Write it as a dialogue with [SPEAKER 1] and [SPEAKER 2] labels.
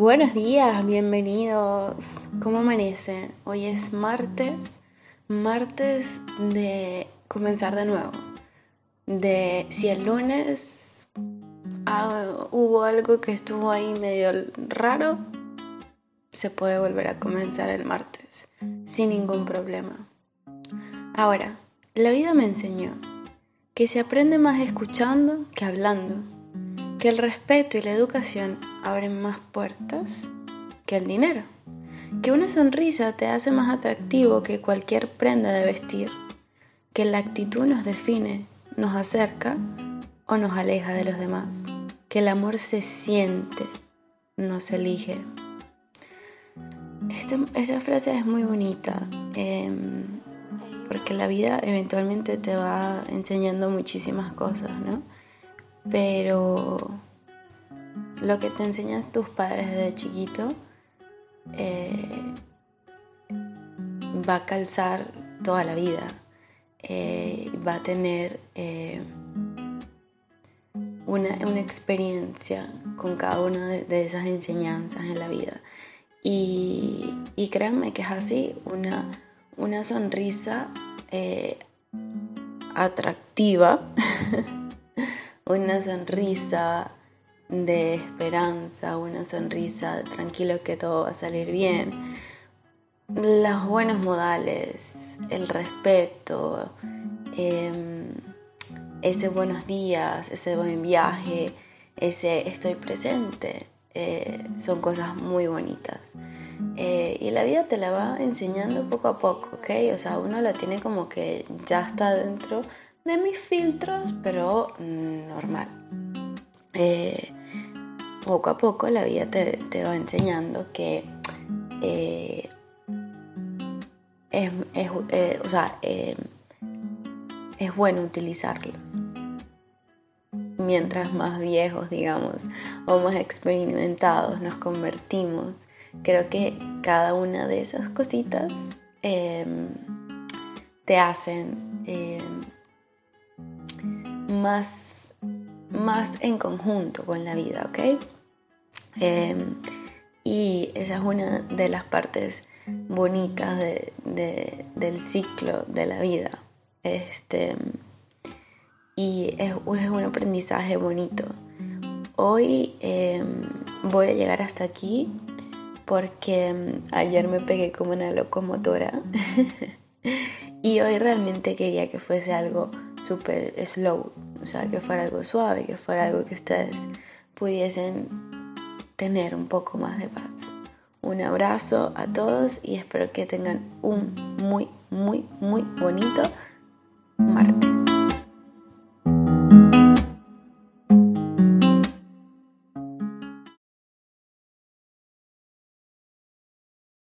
[SPEAKER 1] Buenos días, bienvenidos. ¿Cómo amanece? Hoy es martes, martes de comenzar de nuevo. De si el lunes ah, hubo algo que estuvo ahí medio raro, se puede volver a comenzar el martes sin ningún problema. Ahora, la vida me enseñó que se aprende más escuchando que hablando que el respeto y la educación abren más puertas que el dinero, que una sonrisa te hace más atractivo que cualquier prenda de vestir, que la actitud nos define, nos acerca o nos aleja de los demás, que el amor se siente, no se elige. esta frase es muy bonita. Em, porque la vida eventualmente te va enseñando muchísimas cosas, ¿no? Pero lo que te enseñan tus padres desde chiquito eh, va a calzar toda la vida, eh, va a tener eh, una, experiencia con cada una de, esas enseñanzas en la vida. Y, créanme que es así, una, una sonrisa atractiva una sonrisa de esperanza, una sonrisa tranquilo que todo va a salir bien. Los buenos modales, el respeto, em, ese buenos días, ese buen viaje, ese estoy presente, eh, son cosas muy bonitas. Eh, y la vida te la va enseñando poco a poco, ¿ok? O sea, uno la tiene como que ya está dentro mis filtros, pero mm, normal. Eh, poco a poco la vida te, va enseñando que eh, es, eh, o sea, es bueno utilizarlos. Mientras más viejos, digamos, o más experimentados nos convertimos, creo que cada una de esas cositas te hacen más, más en conjunto con la vida, ¿ok? Em, y esa es una de las partes bonitas del ciclo de la vida. Este, y es, un aprendizaje bonito. Hoy em, voy a llegar hasta aquí porque em, ayer me pegué como una locomotora y hoy realmente quería que fuese algo súper slow, o sea, que fuera algo suave, que fuera algo que ustedes pudiesen tener un poco más de paz. Un abrazo a todos y espero que tengan un muy, muy, muy bonito martes.